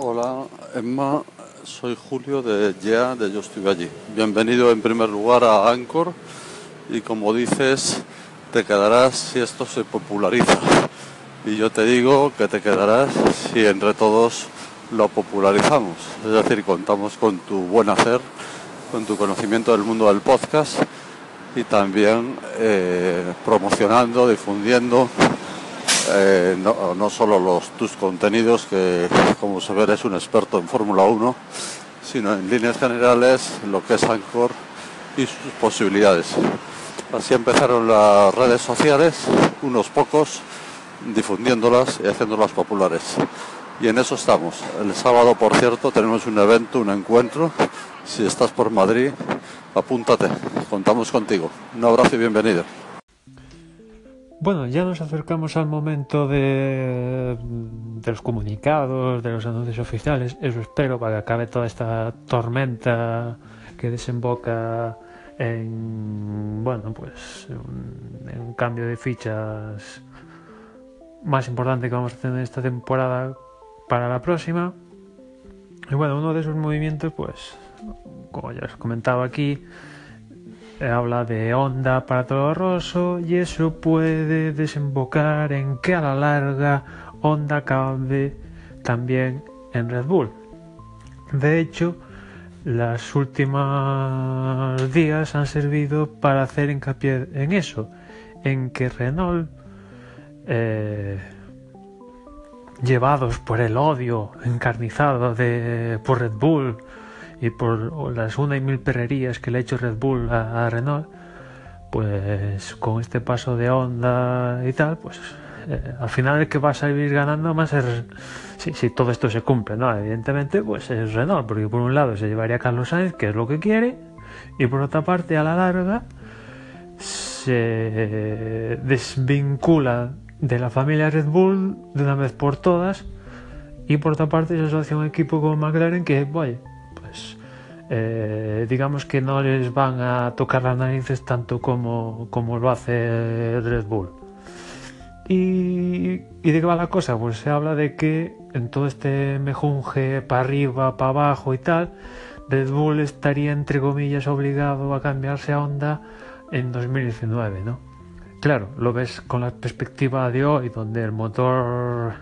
Hola Emma, soy Julio de Yeah, de Yo Estoy Allí. Bienvenido en primer lugar a Anchor y como dices, te quedarás si esto se populariza. Y yo te digo que te quedarás si entre todos lo popularizamos. Es decir, contamos con tu buen hacer, con tu conocimiento del mundo del podcast y también eh, promocionando, difundiendo eh, no, solo los, tus contenidos, que como se ve eres un experto en Fórmula 1, sino en líneas generales lo que es Anchor y sus posibilidades. Así empezaron las redes sociales, unos pocos, difundiéndolas y haciéndolas populares. Y en eso estamos. El sábado, por cierto, tenemos un evento, un encuentro. Si estás por Madrid, apúntate. Contamos contigo. Un abrazo y bienvenido. Bueno, ya nos acercamos al momento de, de, los comunicados, de los anuncios oficiales. Eso espero para que acabe toda esta tormenta que desemboca en, bueno, pues un, en un cambio de fichas más importante que vamos a tener esta temporada para la próxima. Y bueno, uno de esos movimientos, pues, como ya os comentaba aquí, habla de onda para todo Rosso y eso puede desembocar en que a la larga Honda acabe también en Red Bull. De hecho, las últimas días han servido para hacer hincapié en eso, en que Renault, eh, llevados por el odio encarnizado de, por Red Bull, y por las una y mil perrerías que le ha hecho Red Bull a, Renault, pues con este paso de onda y tal, pues eh, al final el que va a salir ganando más es si, si, todo esto se cumple, ¿no? Evidentemente, pues es Renault, porque por un lado se llevaría a Carlos Sainz, que es lo que quiere, y por otra parte, a la larga, se desvincula de la familia Red Bull de una vez por todas, y por otra parte se asocia a un equipo como McLaren que, vaya, pues eh, digamos que no les van a tocar las narices tanto como, como lo hace Red Bull. Y, ¿Y de qué va la cosa? Pues se habla de que en todo este mejunje para arriba, para abajo y tal, Red Bull estaría entre comillas obligado a cambiarse a Honda en 2019, ¿no? Claro, lo ves con la perspectiva de hoy, donde el motor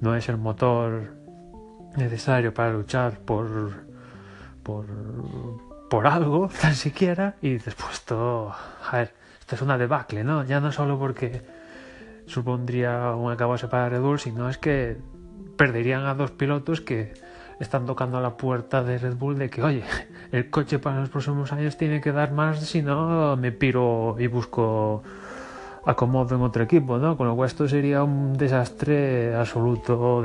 no es el motor necesario para luchar por, por, por algo, tan siquiera, y después esto, a ver, esto es una debacle, ¿no? Ya no solo porque supondría un acabose para Red Bull, sino es que perderían a dos pilotos que están tocando a la puerta de Red Bull de que, oye, el coche para los próximos años tiene que dar más, si no me piro y busco acomodo en otro equipo, ¿no? Con lo cual esto sería un desastre absoluto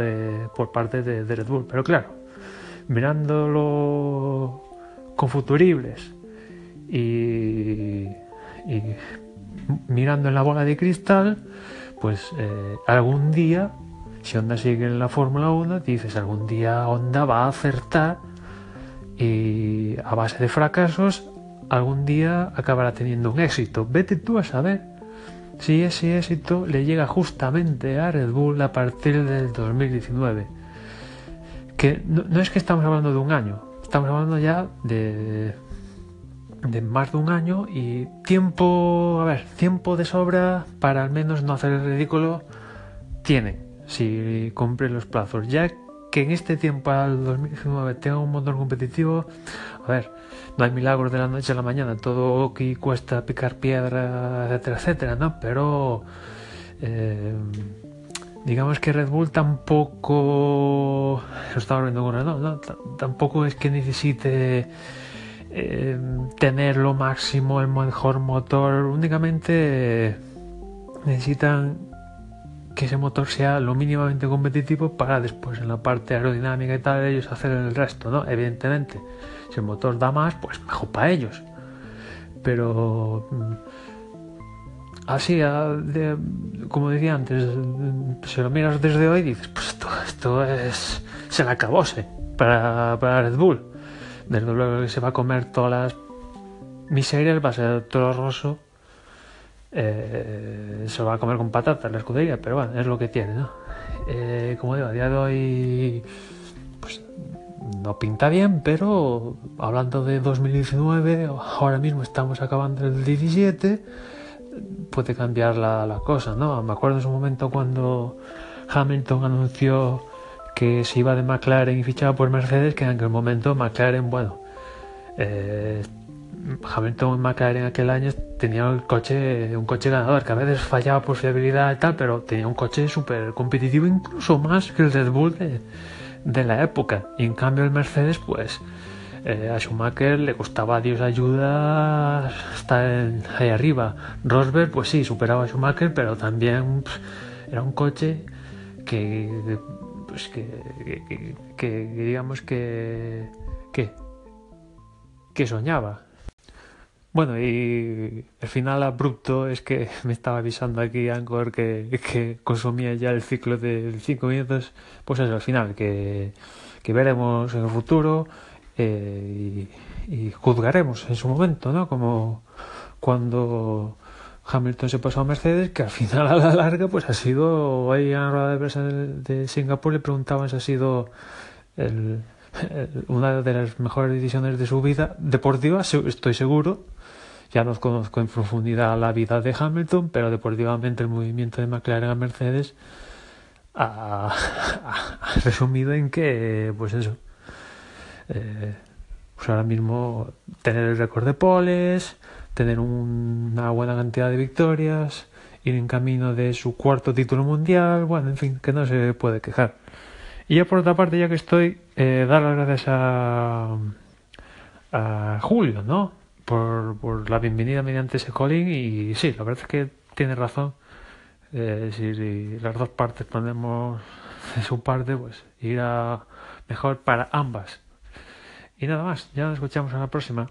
por parte de, Red Bull. Pero claro, mirándolo con futuribles y, y mirando en la bola de cristal, pues eh, algún día, si Honda sigue en la Fórmula 1, dices algún día Honda va a acertar y a base de fracasos, algún día acabará teniendo un éxito. Vete tú a saber si ese éxito le llega justamente a Red Bull a partir del 2019. Que no, es que estamos hablando de un año, estamos hablando ya de, de más de un año y tiempo, a ver, tiempo de sobra para al menos no hacer el ridículo tiene si cumple los plazos. Ya que en este tiempo al 2019 tenga un motor competitivo, a ver, no hay milagros de la noche a la mañana, todo aquí cuesta picar piedra, etcétera, etcétera, ¿no? Pero eh, digamos que Red Bull tampoco, lo estaba viendo con Renault, ¿no? tampoco es que necesite eh, tener lo máximo, el mejor motor, únicamente necesitan que ese motor sea lo mínimamente competitivo para después en la parte aerodinámica y tal ellos hacer el resto, ¿no? Evidentemente, si el motor da más, pues mejor para ellos. Pero así, de, como decía antes, si lo miras desde hoy dices, pues esto, esto es se la acabóse para, para Red Bull. Desde luego que se va a comer todas las miserias, va a ser todo roso eh, se lo va a comer con patatas la escudería, pero bueno, es lo que tiene, ¿no? Eh, como digo, a día de hoy pues no pinta bien, pero hablando de 2019, ahora mismo estamos acabando el 17, puede cambiar la, la cosa, ¿no? Me acuerdo en su momento cuando Hamilton anunció que se iba de McLaren y fichaba por Mercedes, que en aquel momento McLaren, bueno, eh, Hamilton en McLaren aquel año tenía un coche ganador, que a veces fallaba por fiabilidad y tal, pero tenía un coche súper competitivo, incluso más que el Red Bull de, la época. Y en cambio el Mercedes, pues eh, a Schumacher le costaba a Dios ayuda estar ahí arriba. Rosberg, pues sí, superaba a Schumacher, pero también era un coche que, pues que, que digamos que, que soñaba bueno, y el final abrupto es que me estaba avisando aquí Anchor que, consumía ya el ciclo de 5 minutos. Pues eso, al final, que, que veremos en el futuro eh, y, juzgaremos en su momento, ¿no? Como cuando Hamilton se pasó a Mercedes, que al final a la larga pues ha sido, ahí en la rueda de prensa de Singapur le preguntaban si ha sido el, una de las mejores decisiones de su vida deportiva, estoy seguro, ya no conozco en profundidad la vida de Hamilton, pero deportivamente el movimiento de McLaren a Mercedes ha, resumido en que, pues eso, eh, pues ahora mismo tener el récord de poles, tener una buena cantidad de victorias, ir en camino de su cuarto título mundial, bueno, en fin, que no se puede quejar. Y ya por otra parte, ya que estoy, eh, dar las gracias a, a Julio, ¿no? Por, por la bienvenida mediante ese calling y sí, la verdad es que tiene razón. Eh, si, las dos partes ponemos su parte, pues irá mejor para ambas. Y nada más, ya nos escuchamos en la próxima.